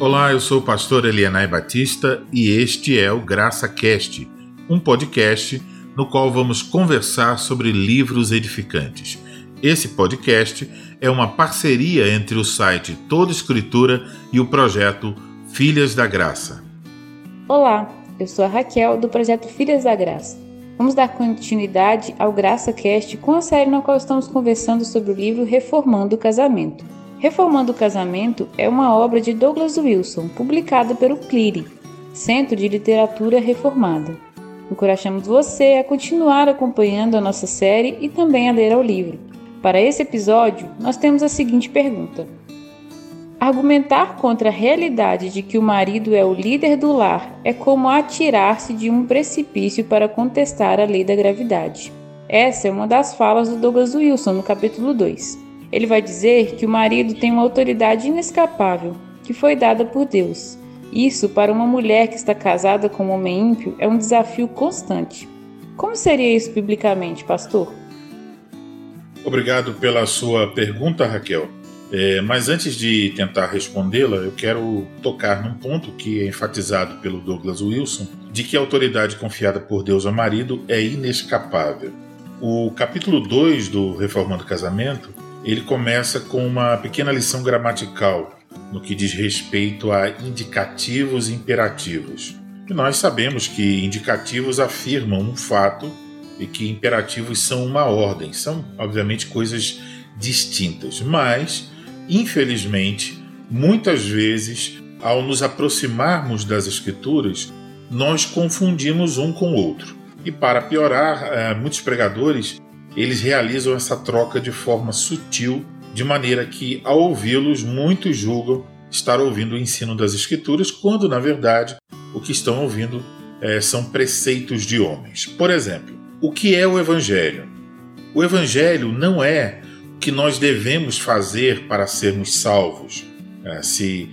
Olá, eu sou o pastor Elianai Batista e este é o Graça Cast, um podcast no qual vamos conversar sobre livros edificantes. Esse podcast é uma parceria entre o site Toda Escritura e o projeto Filhas da Graça. Olá, eu sou a Raquel do projeto Filhas da Graça. Vamos dar continuidade ao Graça Cast com a série na qual estamos conversando sobre o livro Reformando o Casamento. Reformando o Casamento é uma obra de Douglas Wilson, publicada pelo CLIRI, Centro de Literatura Reformada. Encorajamos você a continuar acompanhando a nossa série e também a ler o livro. Para esse episódio, nós temos a seguinte pergunta: Argumentar contra a realidade de que o marido é o líder do lar é como atirar-se de um precipício para contestar a lei da gravidade. Essa é uma das falas do Douglas Wilson no capítulo 2. Ele vai dizer que o marido tem uma autoridade inescapável, que foi dada por Deus. Isso, para uma mulher que está casada com um homem ímpio, é um desafio constante. Como seria isso biblicamente, pastor? Obrigado pela sua pergunta, Raquel. É, mas antes de tentar respondê-la, eu quero tocar num ponto que é enfatizado pelo Douglas Wilson, de que a autoridade confiada por Deus ao marido é inescapável. O capítulo 2 do Reformando Casamento ele começa com uma pequena lição gramatical no que diz respeito a indicativos e imperativos. E nós sabemos que indicativos afirmam um fato e que imperativos são uma ordem, são obviamente coisas distintas, mas infelizmente, muitas vezes, ao nos aproximarmos das escrituras, nós confundimos um com o outro. E para piorar, eh, muitos pregadores eles realizam essa troca de forma sutil, de maneira que, ao ouvi-los, muitos julgam estar ouvindo o ensino das Escrituras, quando, na verdade, o que estão ouvindo é, são preceitos de homens. Por exemplo, o que é o Evangelho? O Evangelho não é o que nós devemos fazer para sermos salvos. É, se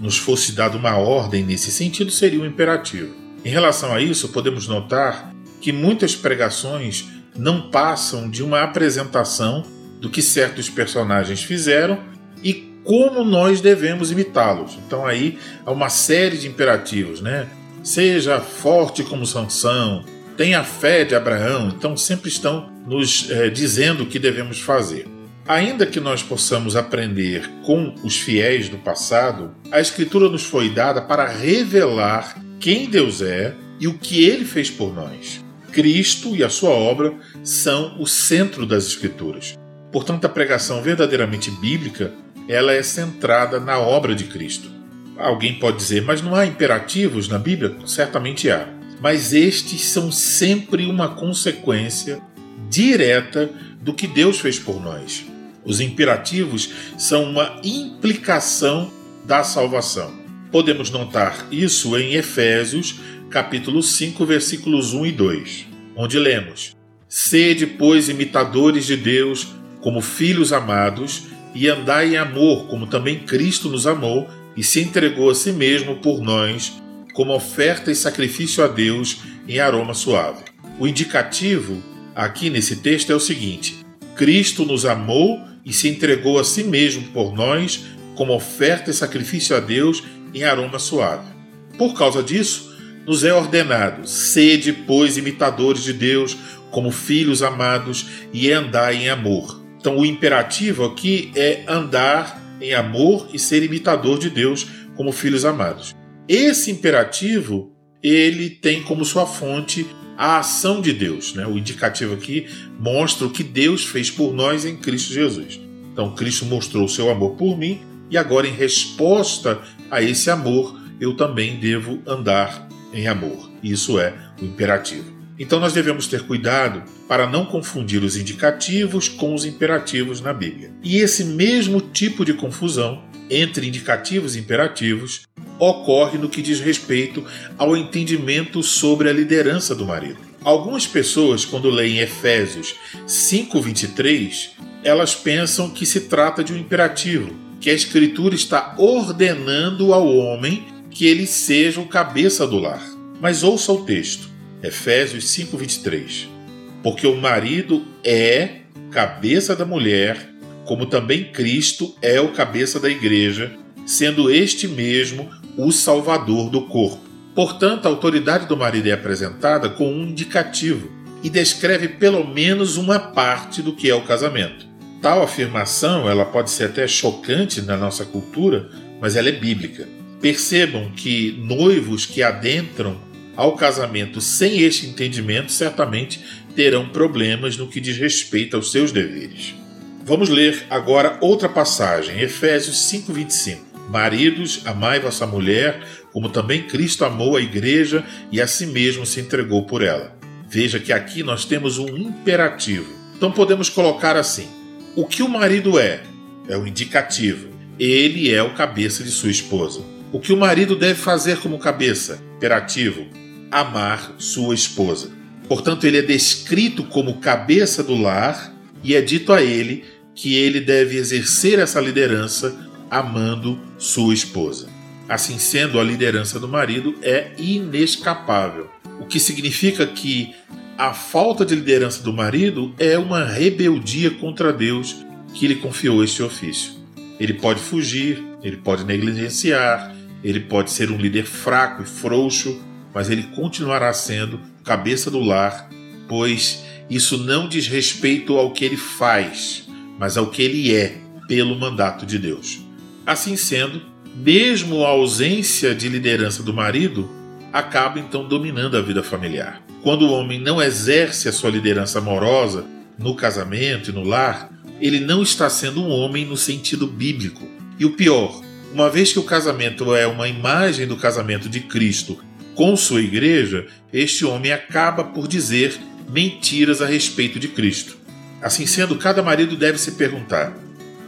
nos fosse dada uma ordem nesse sentido, seria um imperativo. Em relação a isso, podemos notar que muitas pregações não passam de uma apresentação do que certos personagens fizeram e como nós devemos imitá-los. Então aí há uma série de imperativos, né? Seja forte como Sansão, tenha fé de Abraão. Então sempre estão nos é, dizendo o que devemos fazer. Ainda que nós possamos aprender com os fiéis do passado, a Escritura nos foi dada para revelar quem Deus é e o que ele fez por nós. Cristo e a sua obra são o centro das Escrituras. Portanto, a pregação verdadeiramente bíblica ela é centrada na obra de Cristo. Alguém pode dizer, mas não há imperativos na Bíblia? Certamente há. Mas estes são sempre uma consequência direta do que Deus fez por nós. Os imperativos são uma implicação da salvação. Podemos notar isso em Efésios, capítulo 5, versículos 1 e 2, onde lemos: Sede, pois, imitadores de Deus, como filhos amados, e andai em amor, como também Cristo nos amou e se entregou a si mesmo por nós, como oferta e sacrifício a Deus em aroma suave. O indicativo aqui nesse texto é o seguinte: Cristo nos amou e se entregou a si mesmo por nós, como oferta e sacrifício a Deus em aroma suave. Por causa disso, nos é ordenado: sede, pois, imitadores de Deus, como filhos amados, e andai em amor. Então, o imperativo aqui é andar em amor e ser imitador de Deus, como filhos amados. Esse imperativo ele tem como sua fonte a ação de Deus. Né? O indicativo aqui mostra o que Deus fez por nós em Cristo Jesus. Então, Cristo mostrou o seu amor por mim e agora, em resposta a esse amor, eu também devo andar em amor. Isso é o imperativo. Então nós devemos ter cuidado para não confundir os indicativos com os imperativos na Bíblia. E esse mesmo tipo de confusão entre indicativos e imperativos ocorre no que diz respeito ao entendimento sobre a liderança do marido. Algumas pessoas, quando leem Efésios 5:23, elas pensam que se trata de um imperativo, que a escritura está ordenando ao homem que ele seja o cabeça do lar. Mas ouça o texto, Efésios 5:23. Porque o marido é cabeça da mulher, como também Cristo é o cabeça da igreja, sendo este mesmo o salvador do corpo. Portanto, a autoridade do marido é apresentada com um indicativo e descreve pelo menos uma parte do que é o casamento. Tal afirmação, ela pode ser até chocante na nossa cultura, mas ela é bíblica. Percebam que noivos que adentram ao casamento sem este entendimento certamente terão problemas no que diz respeito aos seus deveres. Vamos ler agora outra passagem, Efésios 5:25. Maridos, amai vossa mulher, como também Cristo amou a igreja e a si mesmo se entregou por ela. Veja que aqui nós temos um imperativo. Então podemos colocar assim: o que o marido é? É o indicativo. Ele é o cabeça de sua esposa. O que o marido deve fazer como cabeça? Imperativo: amar sua esposa. Portanto, ele é descrito como cabeça do lar e é dito a ele que ele deve exercer essa liderança amando sua esposa. Assim sendo, a liderança do marido é inescapável, o que significa que a falta de liderança do marido é uma rebeldia contra Deus que lhe confiou este ofício. Ele pode fugir, ele pode negligenciar, ele pode ser um líder fraco e frouxo, mas ele continuará sendo cabeça do lar, pois isso não diz respeito ao que ele faz, mas ao que ele é pelo mandato de Deus. Assim sendo, mesmo a ausência de liderança do marido acaba então dominando a vida familiar. Quando o homem não exerce a sua liderança amorosa no casamento e no lar, ele não está sendo um homem no sentido bíblico. E o pior, uma vez que o casamento é uma imagem do casamento de Cristo com sua igreja, este homem acaba por dizer mentiras a respeito de Cristo. Assim sendo, cada marido deve se perguntar: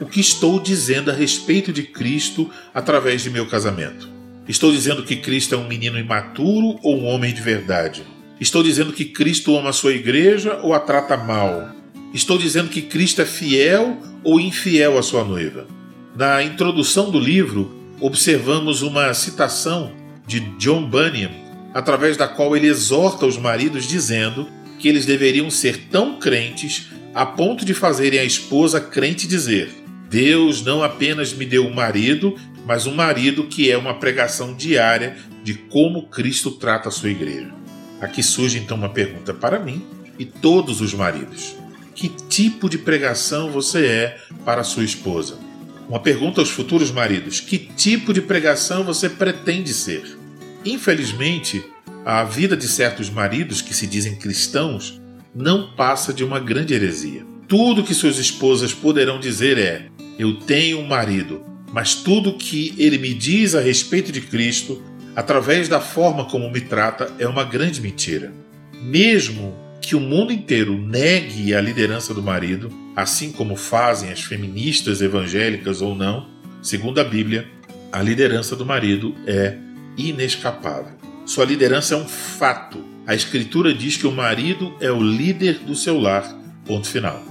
o que estou dizendo a respeito de Cristo através de meu casamento. Estou dizendo que Cristo é um menino imaturo ou um homem de verdade? Estou dizendo que Cristo ama a sua igreja ou a trata mal? Estou dizendo que Cristo é fiel ou infiel à sua noiva? Na introdução do livro, observamos uma citação de John Bunyan, através da qual ele exorta os maridos dizendo que eles deveriam ser tão crentes a ponto de fazerem a esposa crente dizer: Deus não apenas me deu um marido, mas um marido que é uma pregação diária de como Cristo trata a sua igreja. Aqui surge então uma pergunta para mim e todos os maridos: que tipo de pregação você é para sua esposa? Uma pergunta aos futuros maridos: que tipo de pregação você pretende ser? Infelizmente, a vida de certos maridos que se dizem cristãos não passa de uma grande heresia. Tudo que suas esposas poderão dizer é: Eu tenho um marido, mas tudo que ele me diz a respeito de Cristo, através da forma como me trata, é uma grande mentira. Mesmo que o mundo inteiro negue a liderança do marido, assim como fazem as feministas evangélicas ou não, segundo a Bíblia, a liderança do marido é inescapável. Sua liderança é um fato. A Escritura diz que o marido é o líder do seu lar. Ponto final.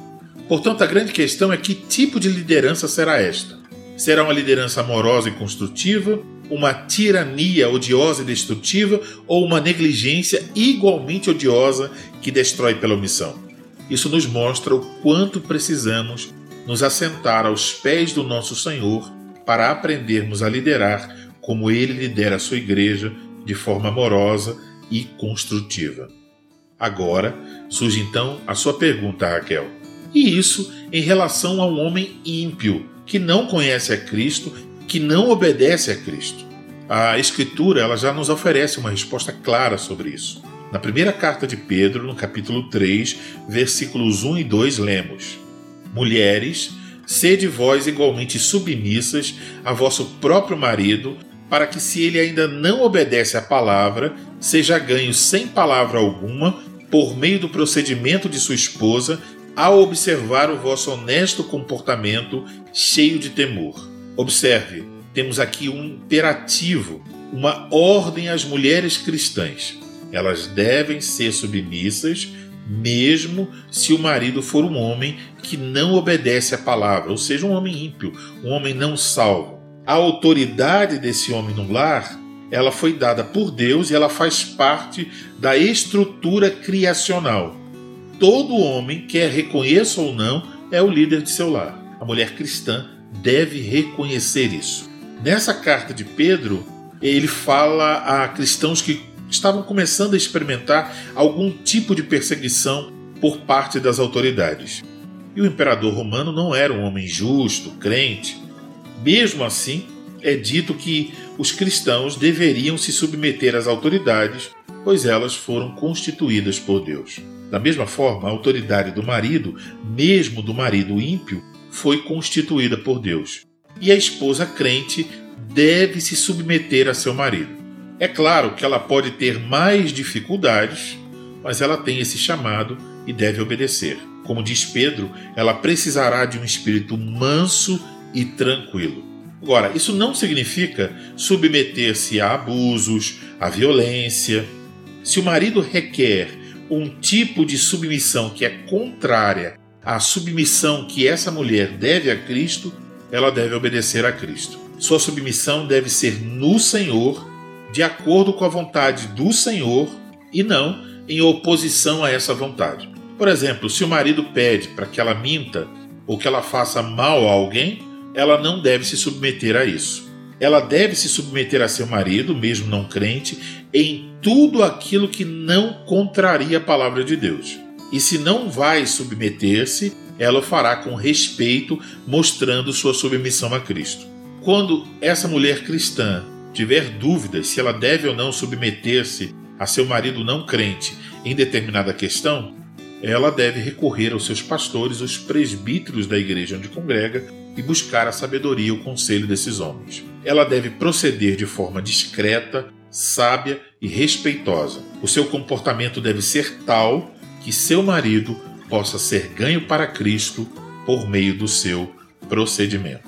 Portanto, a grande questão é que tipo de liderança será esta? Será uma liderança amorosa e construtiva, uma tirania odiosa e destrutiva ou uma negligência igualmente odiosa que destrói pela omissão? Isso nos mostra o quanto precisamos nos assentar aos pés do nosso Senhor para aprendermos a liderar como ele lidera a sua igreja de forma amorosa e construtiva. Agora surge então a sua pergunta, Raquel e isso em relação a um homem ímpio, que não conhece a Cristo, que não obedece a Cristo. A Escritura ela já nos oferece uma resposta clara sobre isso. Na primeira carta de Pedro, no capítulo 3, versículos 1 e 2, lemos: Mulheres, sede vós igualmente submissas a vosso próprio marido, para que, se ele ainda não obedece à palavra, seja ganho sem palavra alguma, por meio do procedimento de sua esposa, ao observar o vosso honesto comportamento cheio de temor. Observe, temos aqui um imperativo, uma ordem às mulheres cristãs. Elas devem ser submissas, mesmo se o marido for um homem que não obedece à palavra, ou seja, um homem ímpio, um homem não salvo. A autoridade desse homem no lar, ela foi dada por Deus e ela faz parte da estrutura criacional todo homem, quer reconheça ou não, é o líder de seu lar. A mulher cristã deve reconhecer isso. Nessa carta de Pedro, ele fala a cristãos que estavam começando a experimentar algum tipo de perseguição por parte das autoridades. E o imperador romano não era um homem justo, crente. Mesmo assim, é dito que os cristãos deveriam se submeter às autoridades, pois elas foram constituídas por Deus. Da mesma forma, a autoridade do marido, mesmo do marido ímpio, foi constituída por Deus. E a esposa crente deve se submeter a seu marido. É claro que ela pode ter mais dificuldades, mas ela tem esse chamado e deve obedecer. Como diz Pedro, ela precisará de um espírito manso e tranquilo. Agora, isso não significa submeter-se a abusos, a violência. Se o marido requer um tipo de submissão que é contrária à submissão que essa mulher deve a Cristo, ela deve obedecer a Cristo. Sua submissão deve ser no Senhor, de acordo com a vontade do Senhor e não em oposição a essa vontade. Por exemplo, se o marido pede para que ela minta ou que ela faça mal a alguém, ela não deve se submeter a isso. Ela deve se submeter a seu marido, mesmo não crente, em tudo aquilo que não contraria a palavra de Deus. E se não vai submeter-se, ela o fará com respeito, mostrando sua submissão a Cristo. Quando essa mulher cristã tiver dúvidas se ela deve ou não submeter-se a seu marido não crente em determinada questão, ela deve recorrer aos seus pastores, os presbíteros da igreja onde congrega, e buscar a sabedoria e o conselho desses homens. Ela deve proceder de forma discreta, sábia e respeitosa. O seu comportamento deve ser tal que seu marido possa ser ganho para Cristo por meio do seu procedimento.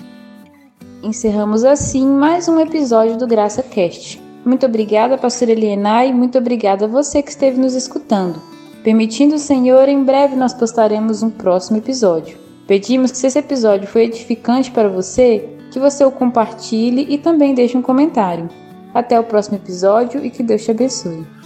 Encerramos assim mais um episódio do Graça Cast. Muito obrigada, pastora Eliana, e muito obrigada a você que esteve nos escutando. Permitindo o Senhor, em breve nós postaremos um próximo episódio. Pedimos que se esse episódio foi edificante para você, que você o compartilhe e também deixe um comentário. Até o próximo episódio e que Deus te abençoe.